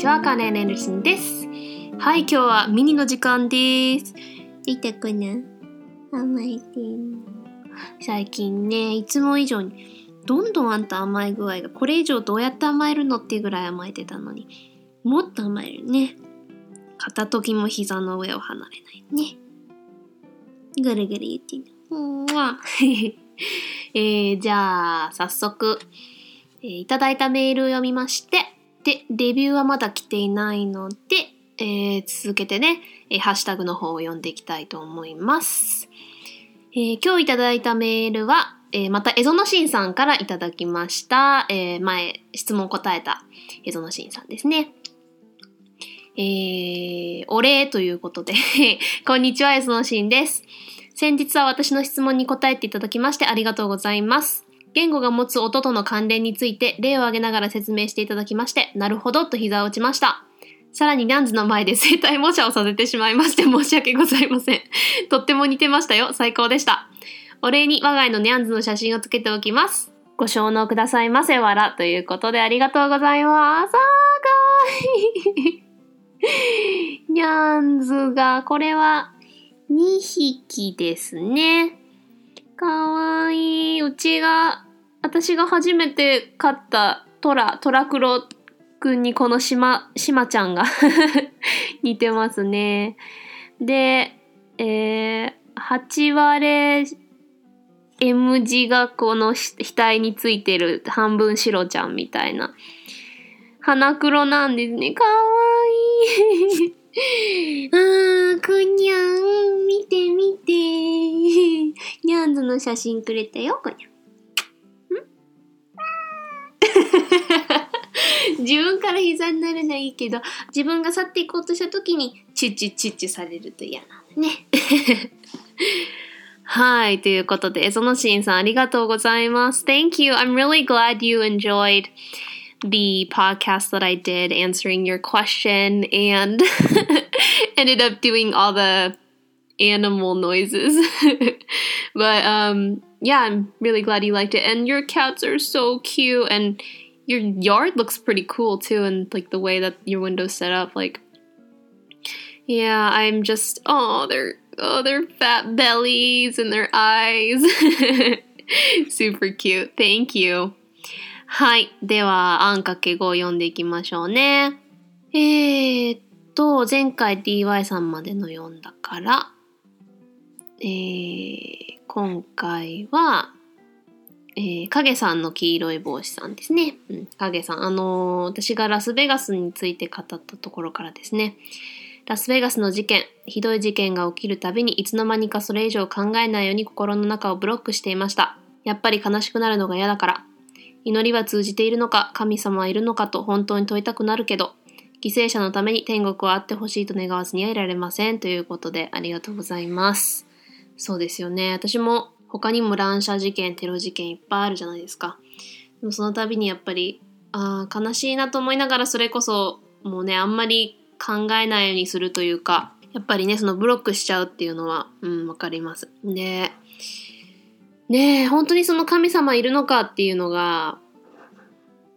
ちは。カーネ・ルシンです。はい、今日はミニの時間です。いたかな甘えてん最近ね、いつも以上に、どんどんあんた甘え具合が、これ以上どうやって甘えるのっていうぐらい甘えてたのに、もっと甘えるね。片時も膝の上を離れないね。ぐるぐる言ってんの。うわ。えー、じゃあ、早速、えーいただいたメールを読みまして、で、レビューはまだ来ていないので、えー続けてね、えーハッシュタグの方を読んでいきたいと思います。えー今日いただいたメールは、えーまた、エゾノシンさんからいただきました。えー前、質問答えたエゾノシンさんですね。えー、お礼ということで、こんにちは、エゾノシンです。先日は私の質問に答えていただきましてありがとうございます。言語が持つ音との関連について例を挙げながら説明していただきまして、なるほどと膝を打ちました。さらにニャンズの前で生体模写をさせてしまいまして申し訳ございません。とっても似てましたよ。最高でした。お礼に我が家のニャンズの写真をつけておきます。ご承納くださいませわら。ということでありがとうございます。あー、かわいい。ニャンズが、これは2匹ですね。かわいい。うちが、私が初めて飼ったトラ、トラクロくんにこのしま、しまちゃんが 似てますね。で、えー、8割 M 字がこの額についてる半分白ちゃんみたいな。鼻黒なんですね。かわいい。あー、くにゃん、見て見て。ニャンズの写真くれたよ、こにゃん。ん 自分から膝になるのはいいけど、自分が去っていこうとした時に、チュッチュッチュッチュされると嫌なのね。はい、ということで、そのシーンさんありがとうございます。Thank you. I'm really glad you enjoyed the podcast that I did answering your question and ended up doing all the animal noises. but um yeah, I'm really glad you liked it. And your cats are so cute and your yard looks pretty cool too and like the way that your window's set up like yeah, I'm just oh they're oh their fat bellies and their eyes. Super cute. Thank you. はい。では、あんかけ語を読んでいきましょうね。えーっと、前回 DY さんまでの読んだから、えー、今回は、えー、影さんの黄色い帽子さんですね。うん、影さん。あのー私がラスベガスについて語ったところからですね。ラスベガスの事件、ひどい事件が起きるたびにいつの間にかそれ以上考えないように心の中をブロックしていました。やっぱり悲しくなるのが嫌だから。祈りは通じているのか、神様はいるのかと本当に問いたくなるけど、犠牲者のために天国はあってほしいと願わずにはいられません。ということでありがとうございます。そうですよね。私も他にも乱射事件、テロ事件いっぱいあるじゃないですか。でもその度にやっぱり、ああ、悲しいなと思いながらそれこそもうね、あんまり考えないようにするというか、やっぱりね、そのブロックしちゃうっていうのは、うん、わかります。で、ねえ、本当にその神様いるのかっていうのが、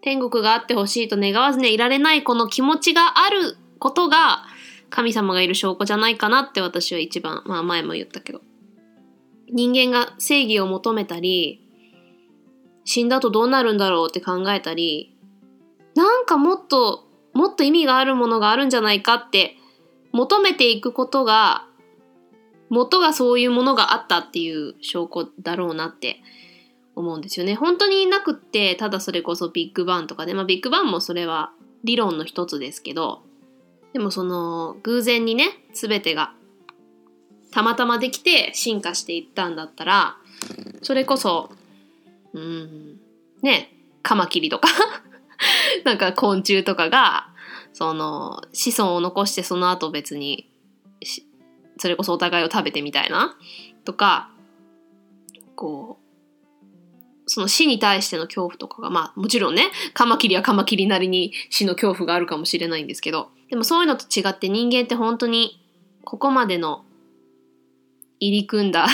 天国があってほしいと願わずにいられないこの気持ちがあることが、神様がいる証拠じゃないかなって私は一番、まあ前も言ったけど。人間が正義を求めたり、死んだ後どうなるんだろうって考えたり、なんかもっと、もっと意味があるものがあるんじゃないかって求めていくことが、元がそういうものがあったっていう証拠だろうなって思うんですよね。本当になくって、ただそれこそビッグバンとかで、まあビッグバンもそれは理論の一つですけど、でもその偶然にね、すべてがたまたまできて進化していったんだったら、それこそ、うん、ね、カマキリとか、なんか昆虫とかが、その子孫を残してその後別にそれこそお互いを食べてみたいな。とかこうその死に対しての恐怖とかがまあもちろんねカマキリはカマキリなりに死の恐怖があるかもしれないんですけどでもそういうのと違って人間って本当にここまでの入り組んだ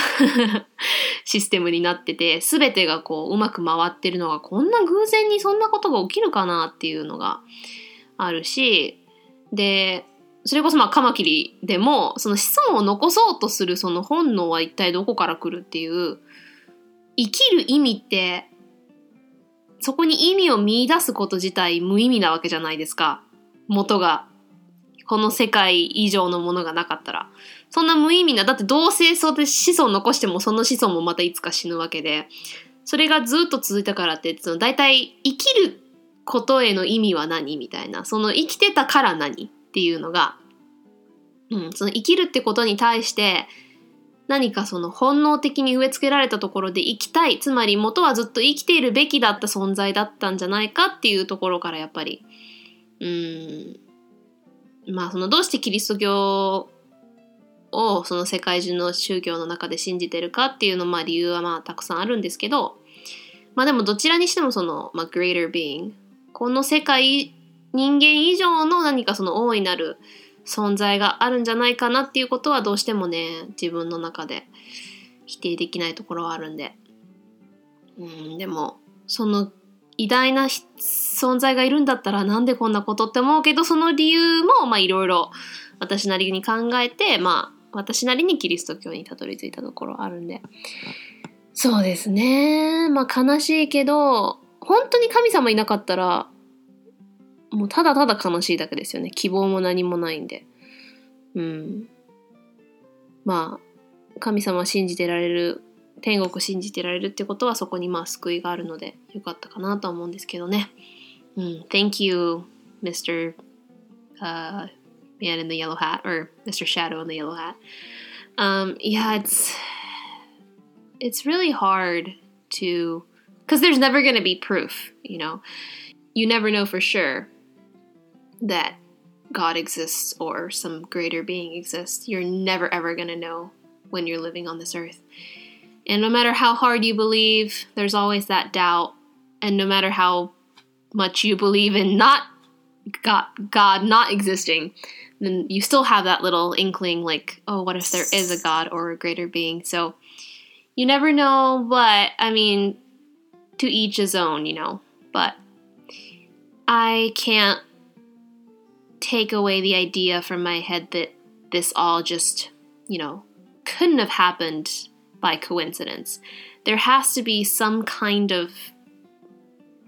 システムになってて、すべてがこううまく回ってるのがこんな偶然にそんなことが起きるかなっていうのがあるし、で、それこそまあカマキリでも、その子孫を残そうとするその本能は一体どこから来るっていう、生きる意味って、そこに意味を見出すこと自体無意味なわけじゃないですか。元が、この世界以上のものがなかったら。そんな無意味な、だってどうせそうで子孫残してもその子孫もまたいつか死ぬわけで、それがずっと続いたからって、その大体生きることへの意味は何みたいな。その生きてたから何っていうのが、うん、その生きるってことに対して何かその本能的に植え付けられたところで生きたい。つまり元はずっと生きているべきだった存在だったんじゃないかっていうところからやっぱり。うん。まあそのどうしてキリスト教をその世界中の宗教の中で信じてるかっていうのまあ理由はまあたくさんあるんですけどまあでもどちらにしてもその、まあ、greater being この世界人間以上の何かその大いなる存在があるんじゃないかなっていうことはどうしてもね自分の中で否定できないところはあるんで。うんでもその偉大な存在がいるんだったらなんでこんなことって思うけどその理由もまあいろいろ私なりに考えてまあ私なりにキリスト教にたどり着いたところあるんで。そうですね。まあ悲しいけど本当に神様いなかったらもうただただ悲しいだけですよね。希望も何もないんで。うん。まあ、神様信じてられる、天国信じてられるってことはそこにまあ救いがあるのでよかったかなとは思うんですけどね。うん。Thank you, Mr. Uh, man in the yellow hat, or Mr. Shadow in the yellow hat. Um, yeah, it's it's really hard to because there's never going to be proof, you know. You never know for sure that God exists or some greater being exists. You're never ever going to know when you're living on this earth. And no matter how hard you believe, there's always that doubt. And no matter how much you believe in not God, God not existing, then you still have that little inkling like, oh, what if there is a God or a greater being? So you never know, but I mean, to each his own, you know. But I can't take away the idea from my head that this all just, you know, couldn't have happened by coincidence. There has to be some kind of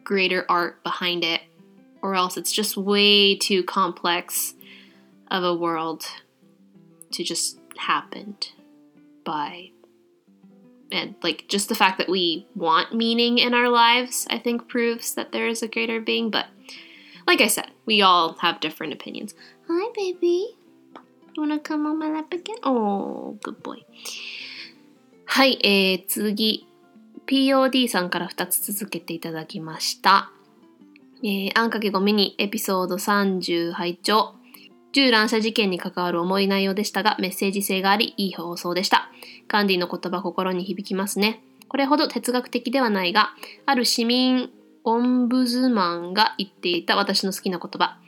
greater art behind it, or else it's just way too complex of a world to just happen by and like just the fact that we want meaning in our lives i think proves that there is a greater being but like I said, we all have different opinions. Hi, baby. You wanna come on my lap again? Oh, good boy. はい、えー、次。POD さんから2つ続けていただきました。えー、あんかけごみにエピソード30拝聴銃乱射事件に関わる重い内容でしたが、メッセージ性があり、いい放送でした。ガンディの言葉心に響きますね。これほど哲学的ではないが、ある市民オンブズマンが言っていた私の好きな言葉。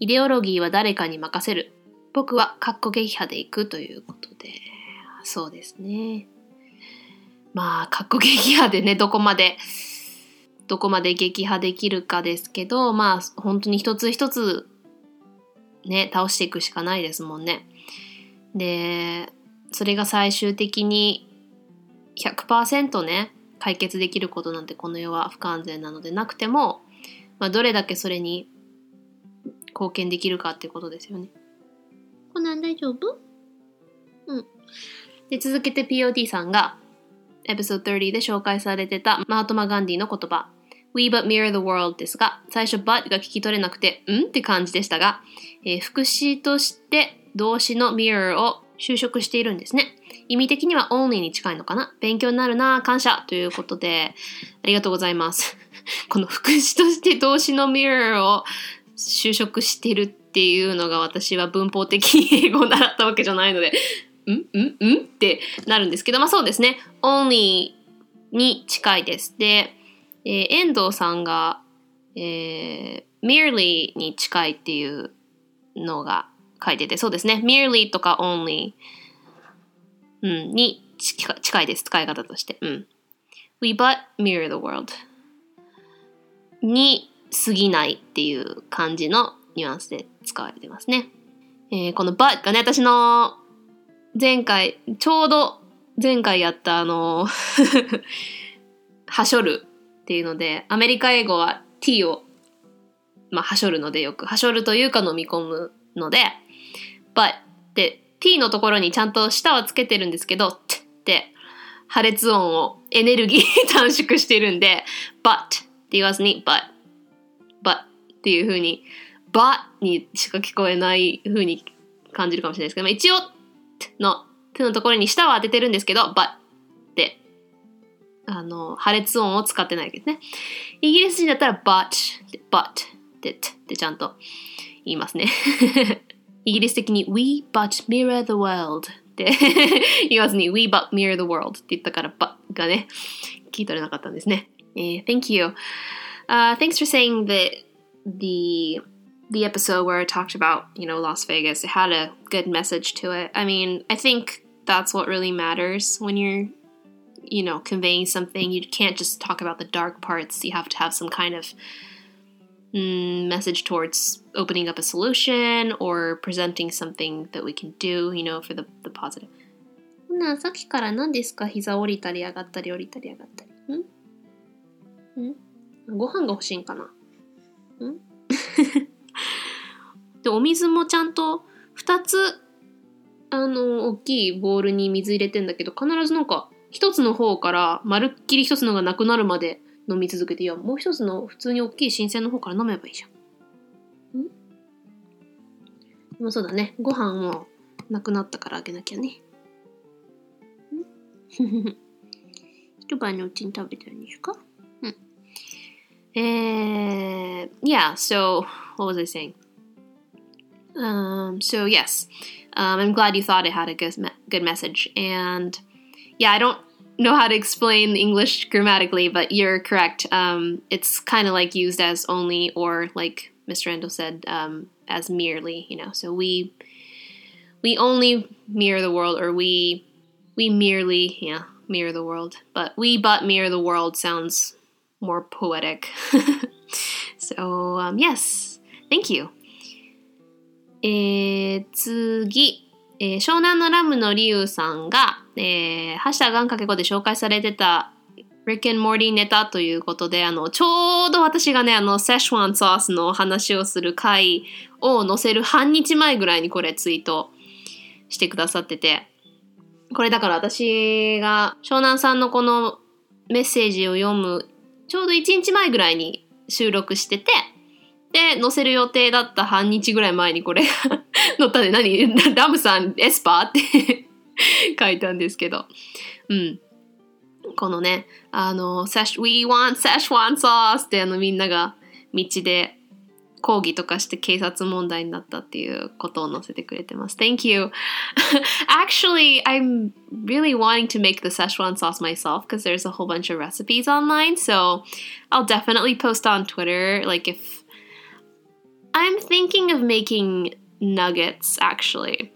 イデオロギーは誰かに任せる。僕はカッコ撃破でいくということで、そうですね。まあ、カッコ撃破でね、どこまで、どこまで撃破できるかですけど、まあ、本当に一つ一つ、ね、倒していくしかないですもんね。で、それが最終的に100%ね、解決できることなんてこの世は不完全なのでなくても、まあ、どれだけそれに貢献できるかっていうことですよね。コナン大丈夫？うん。で、続けて POD さんが、エピソード30で紹介されてたマートマ・ガンディの言葉、We but mirror the world ですが、最初 but が聞き取れなくて、ん？って感じでしたが、えー、副詞として動詞の mirror を就職しているんですね。意味的には only に近いのかな？勉強になるな感謝ということで、ありがとうございます。この副詞として動詞の mirror を就職してるっていうのが私は文法的英語を習ったわけじゃないので、ん？ん？ん？ってなるんですけど、まあそうですね。only に近いです。で、えー、遠藤さんが、えー、merely に近いっていうのが書いてて、そうですね。merely とか only、うん、に近近いです、使い方として。うん。We but mirror the world に過ぎないっていう感じのニュアンスで使われてますね。えー、この but がね、私の前回、ちょうど前回やったあの はしょるっていうので、アメリカ英語は t を、まあ、はしょるのでよく、はしょるというか飲み込むので、but で t のところにちゃんと舌はつけてるんですけど、t って破裂音をエネルギー短縮してるんで、but って言わずに but, but っていう風に、but にしか聞こえない風に感じるかもしれないですけど、まあ、一応の手のところに舌は当ててるんですけど、but ってあの破裂音を使ってないですね。イギリス人だったら but, but ってってちゃんと言いますね。イギリス的に we but mirror the world って言わずに we but mirror the world って言ったから but がね、聞い取れなかったんですね。えー、thank you. Uh, thanks for saying that the the episode where I talked about, you know, Las Vegas, it had a good message to it. I mean, I think that's what really matters when you're, you know, conveying something. You can't just talk about the dark parts. You have to have some kind of mm, message towards opening up a solution or presenting something that we can do, you know, for the, the positive. なさっきから何ですか？膝降りたり上がったり降りたり上がったり。ん？ん？ご飯が欲しいんかな？ん？で、お水もちゃんと2つ、あの、大きいボウルに水入れてんだけど、必ずなんか、1つの方からまるっきり1つのがなくなるまで飲み続けて、いや、もう1つの普通に大きい新鮮の方から飲めばいいじゃん。んでもそうだね。ご飯もなくなったからあげなきゃね。ん一晩のうちに食べてるんですかうん。えー、yeah, so, what was I saying? Um, so yes, um, I'm glad you thought it had a good, me- good message. And yeah, I don't know how to explain English grammatically, but you're correct. Um, it's kind of like used as only or like Mr. Endo said, um, as merely. You know, so we we only mirror the world, or we we merely yeah mirror the world. But we but mirror the world sounds more poetic. so um, yes, thank you. えー、次、えー、湘南のラムのリュウさんが、 えー、ハッシュタグンかけ語で紹介されてた Rick and Morty ネタということで、あの、ちょうど私がね、あの、セシュワンソースの話をする回を載せる半日前ぐらいにこれツイートしてくださってて、これだから私が湘南さんのこのメッセージを読むちょうど1日前ぐらいに収録してて、で、載せる予定だった半日ぐらい前にこれが 載ったんで何？ラムさんエスパーって 書いたんですけど。うん。このね、あの、We want Szechuan sauce ってあのみんなが道で抗議とかして警察問題になったっていうことを載せてくれてます。Thank you. Actually, I'm really wanting to make the Szechuan sauce myself because there's a whole bunch of recipes online. So I'll definitely post on Twitter. Like if I'm thinking of making nuggets actually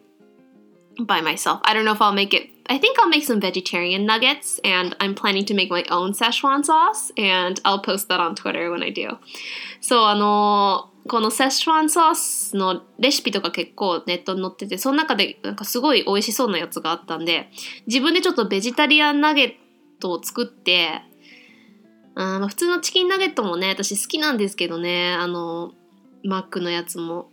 By myself. I don't know if I'll make it I think I'll make some vegetarian nuggets and I'm planning to make my own Szechuan sauce and I'll post that on Twitter when I do. So あのこのセシュワンソースのレシピとか結構ネットに載ってて、その中でなんかすごい美味しそうなやつがあったんで、自分でちょっとベジタリアンナゲットを作って、あまあ普通のチキンナゲットもね、私好きなんですけどね、あの、マックのやつも。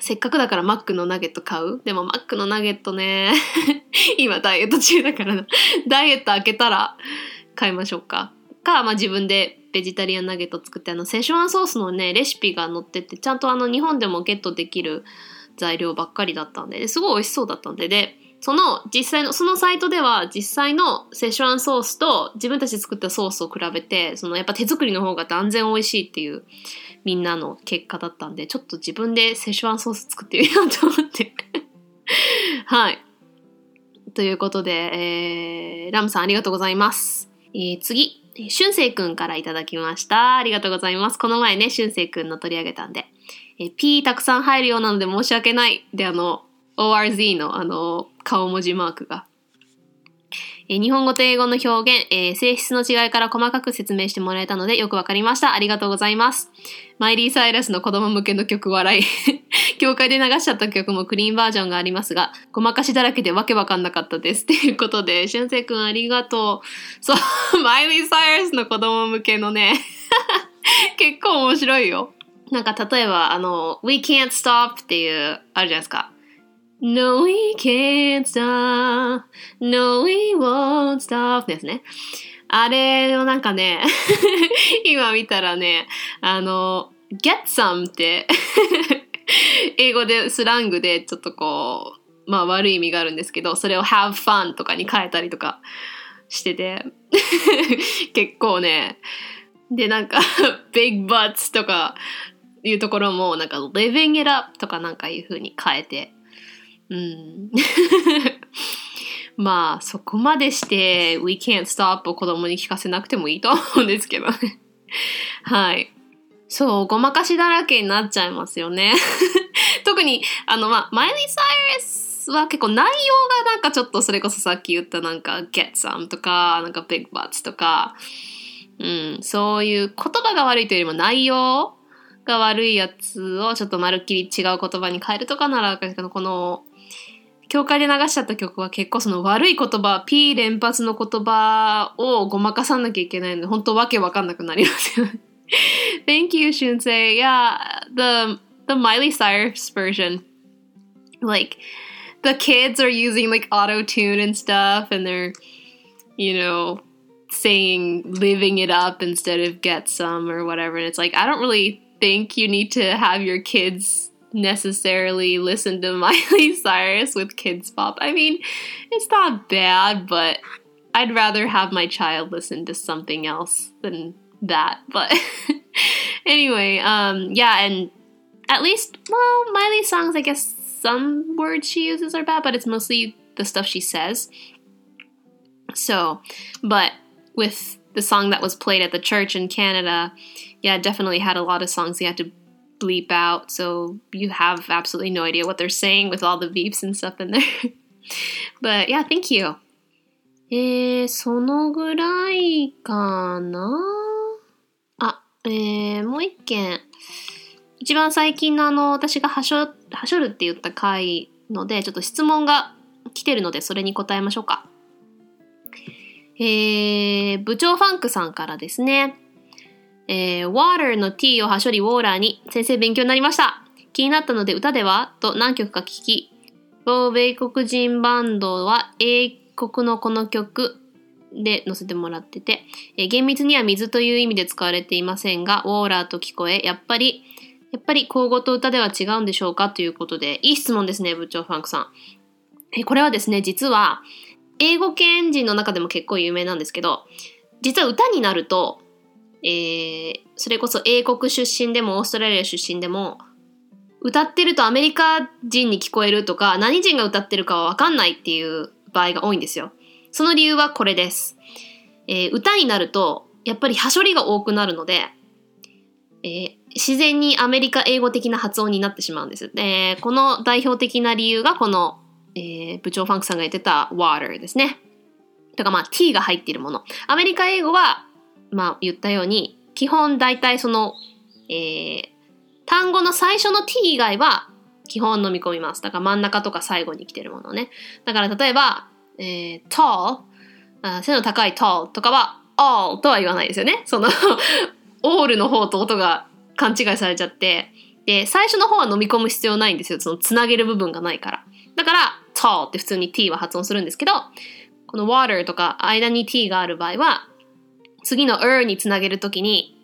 せっかくだからマックのナゲット買う？でもマックのナゲットね、今ダイエット中だから。ダイエット開けたら買いましょうか。か、まあ自分でベジタリアンナゲット作ってあのセシュワンソースのねレシピが載っててちゃんとあの日本でもゲットできる材料ばっかりだったんですごい美味しそうだったんででその実際のそのサイトでは実際のセシュワンソースと自分たち作ったソースを比べてそのやっぱ手作りの方が断然美味しいっていうみんなの結果だったんでちょっと自分でセシュワンソース作ってみようと思って はいということで、えー、ラムさんありがとうございます、えー、次しゅんせいくんからいただきました。ありがとうございます。この前ね、しゅんせいくんの取り上げたんで。え、P たくさん入るようなので申し訳ない。で、あの、ORZ のあの、顔文字マークがえー日本語と英語の表現、えー性質の違いから細かく説明してもらえたのでよくわかりました。ありがとうございます。マイリー・サイラスの子供向けの曲笑い。教会で流しちゃった曲もクリーンバージョンがありますが、ごまかしだらけでわけわかんなかったです。ということで、しゅんせいくんありがとう。そう、マイリー・サイラスの子供向けのね、結構面白いよ。なんか例えば、あの、We can't stop っていう、あるじゃないですか。No, we can't stop. No, we won't stop. ですね。あれをなんかね、今見たらね、あの、get some って、英語でスラングでちょっとこう、まあ悪い意味があるんですけど、それを have fun とかに変えたりとかしてて、結構ね、でなんか big butts とかいうところもなんか living it up とかなんかいう風に変えて、うん。まあ、そこまでして、We can't stop を子供に聞かせなくてもいいと思うんですけどね。はい。そう、ごまかしだらけになっちゃいますよね。特に、あの、まあ、マイリー・サイレスは結構内容がなんかちょっとそれこそさっき言ったなんか get some とか、なんか big butts とか、うん、そういう言葉が悪いというよりも内容が悪いやつをちょっとまるっきり違う言葉に変えるとかなら、この、教会で流しちゃった曲は結構その悪い言葉、P 連発の言葉をごまかさなきゃいけないので、本当わけわかんなくなりますよね。Thank you, Shunsei. Yeah, the the Miley Cyrus version, like the kids are using like auto tune and stuff, and they're, you know, saying living it up instead of get some or whatever. And it's like I don't really think you need to have your kids necessarily listen to Miley Cyrus with kids pop. I mean, it's not bad, but I'd rather have my child listen to something else than that. But anyway, um, yeah, and at least, well, Miley's songs, I guess some words she uses are bad, but it's mostly the stuff she says. So, but with the song that was played at the church in Canada, yeah, definitely had a lot of songs you had to bleep out, so you have absolutely no idea what they're saying with all the beeps and stuff in there. but yeah, thank you. えー、そのぐらいかなあ、えー、もう一件。一番最近のあの、私がはしょ、はしょるって言った回ので、ちょっと質問が来てるので、それに答えましょうか。えー、部長ファンクさんからですね。えー、water の t をはしょりウォーラーに先生勉強になりました。気になったので歌ではと何曲か聞き、欧米国人バンドは英国のこの曲で載せてもらってて、えー厳密には水という意味で使われていませんが、ウォーラーと聞こえ、やっぱり、やっぱり口語と歌では違うんでしょうかということで、いい質問ですね、部長ファンクさん。えーこれはですね、実は、英語圏人の中でも結構有名なんですけど、実は歌になると、えーそれこそ英国出身でもオーストラリア出身でも、歌ってるとアメリカ人に聞こえるとか、何人が歌ってるかはわかんないっていう場合が多いんですよ。その理由はこれです。えー歌になると、やっぱりはしょりが多くなるので、えー自然にアメリカ英語的な発音になってしまうんです。で、この代表的な理由がこの、えー部長ファンクさんが言ってた water ですね。とかまあ t が入っているもの。アメリカ英語は、まあ言ったように、基本大体その、えー単語の最初の t 以外は基本飲み込みます。だから真ん中とか最後に来てるものね。だから例えば、えー tall、あ背の高い tall とかは all とは言わないですよね。その all の方と音が勘違いされちゃって。で、最初の方は飲み込む必要ないんですよ。そのつなげる部分がないから。だから、tall って普通に t は発音するんですけど、この water とか間に t がある場合は、次の er につなげるときに、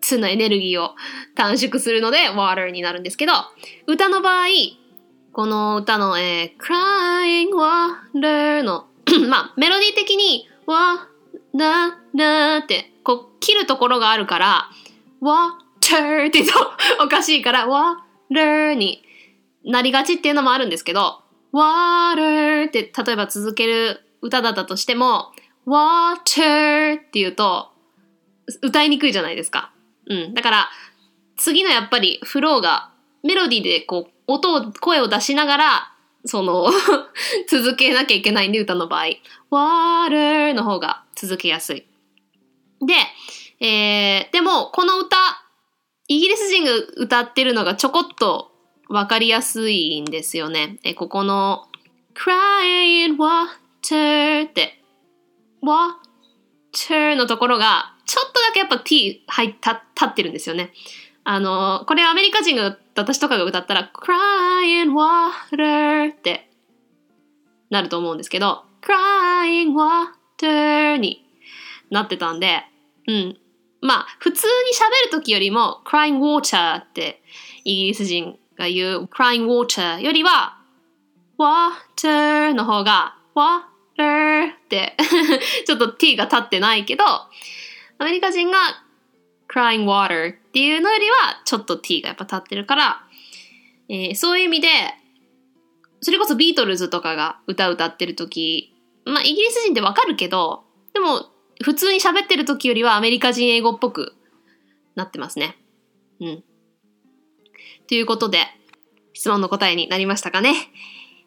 つのエネルギーを短縮するので water になるんですけど、歌の場合、この歌の、えー crying water の、まあ、メロディー的に、わ、な、なって、こう、切るところがあるから、water って言うとおかしいから、water になりがちっていうのもあるんですけど、water って例えば続ける歌だったとしても、water って言うと、歌いにくいじゃないですか。うん。だから、次のやっぱりフローが、メロディーでこう、音を、声を出しながら、その 続けなきゃいけないんで、歌の場合。water の方が続けやすい。で、えー、でも、この歌、イギリス人が歌ってるのがちょこっとわかりやすいんですよね。えここの crying water って water のところがちょっとだけやっぱ t 入った立ってるんですよね。あの、これアメリカ人が私とかが歌ったら crying water ってなると思うんですけど crying water になってたんで、うん。まあ、普通に喋るときよりも crying water ってイギリス人が言う crying water よりは water の方がって ちょっと t が立ってないけどアメリカ人が crying water っていうのよりはちょっと t がやっぱ立ってるから、えー、そういう意味でそれこそビートルズとかが歌歌ってる時まあイギリス人ってわかるけどでも普通に喋ってる時よりはアメリカ人英語っぽくなってますね。うん。ということで、質問の答えになりましたかね。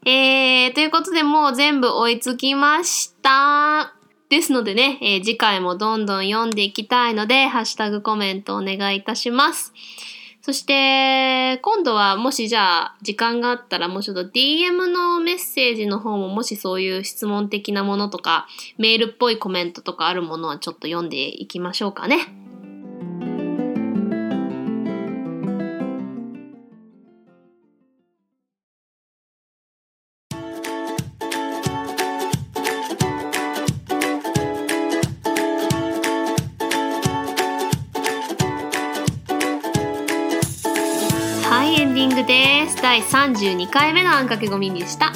えー、ということでもう全部追いつきました。ですのでね、えー、次回もどんどん読んでいきたいので、ハッシュタグコメントお願いいたします。そして、今度はもしじゃあ時間があったらもうちょっと DM のメッセージの方ももしそういう質問的なものとかメールっぽいコメントとかあるものはちょっと読んでいきましょうかね。32回目のあんかけごみでした。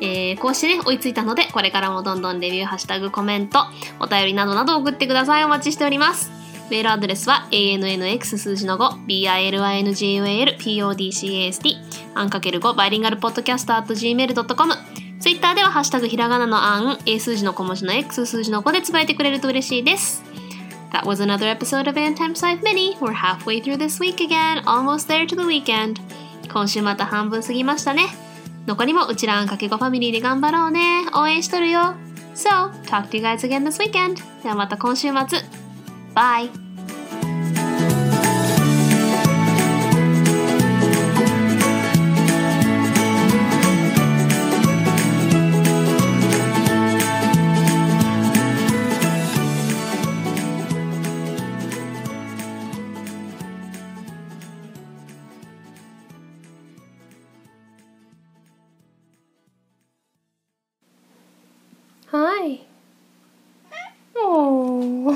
えー、こうしてね、追いついたので、これからもどんどんレビュー、ハッシュタグ、コメント、お便りなどなど送ってください。お待ちしております。メールアドレスは ANNX 数字の5 BILINGUAL PODCAST あんかける5バイリンガルポッドキャスト at gmail.com ツイッターではハッシュタグひらがなのあん A 数字の小文字の X 数字の5でつぶやいてくれると嬉しいです。That was another episode of Antime Side Mini. We're halfway through this week again, almost there to the weekend. 今週また半分過ぎましたね。残りもうちらんかけごファミリーで頑張ろうね。応援しとるよ。So, talk to you guys again this weekend. ではまた今週末。Bye! Hi. Oh.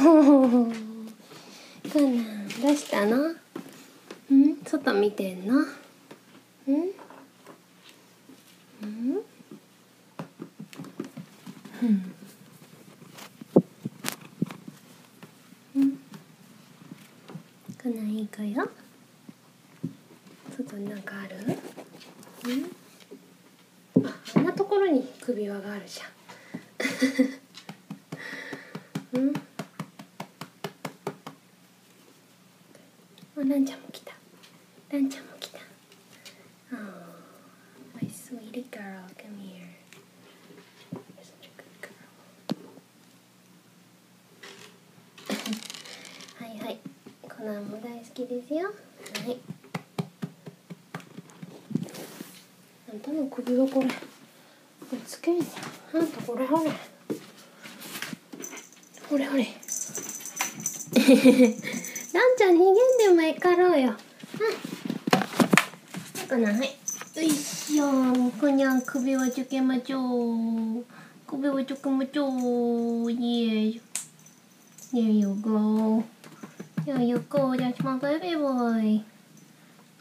かなどうしたの？ん？外見てんのんんうんかないいかよ外になんかあるんああんなところに首輪があるじゃんうんあランちゃんも来たランちゃんも来た Oh my sweetie girl come here You're such a good girl はいはいコナンも大好きですよ。はい。あんたの首はこれ。つけんじゃん。あんたこれほれ。ほれほれ。ランちゃん逃げんでもええかろうよ。うん。かなはい。よいしょ。こにゃん首をつけましょう。首をつけましょう。イエー There you go. There you go. That's my baby boy.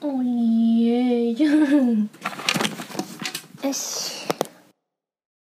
Oh yeah.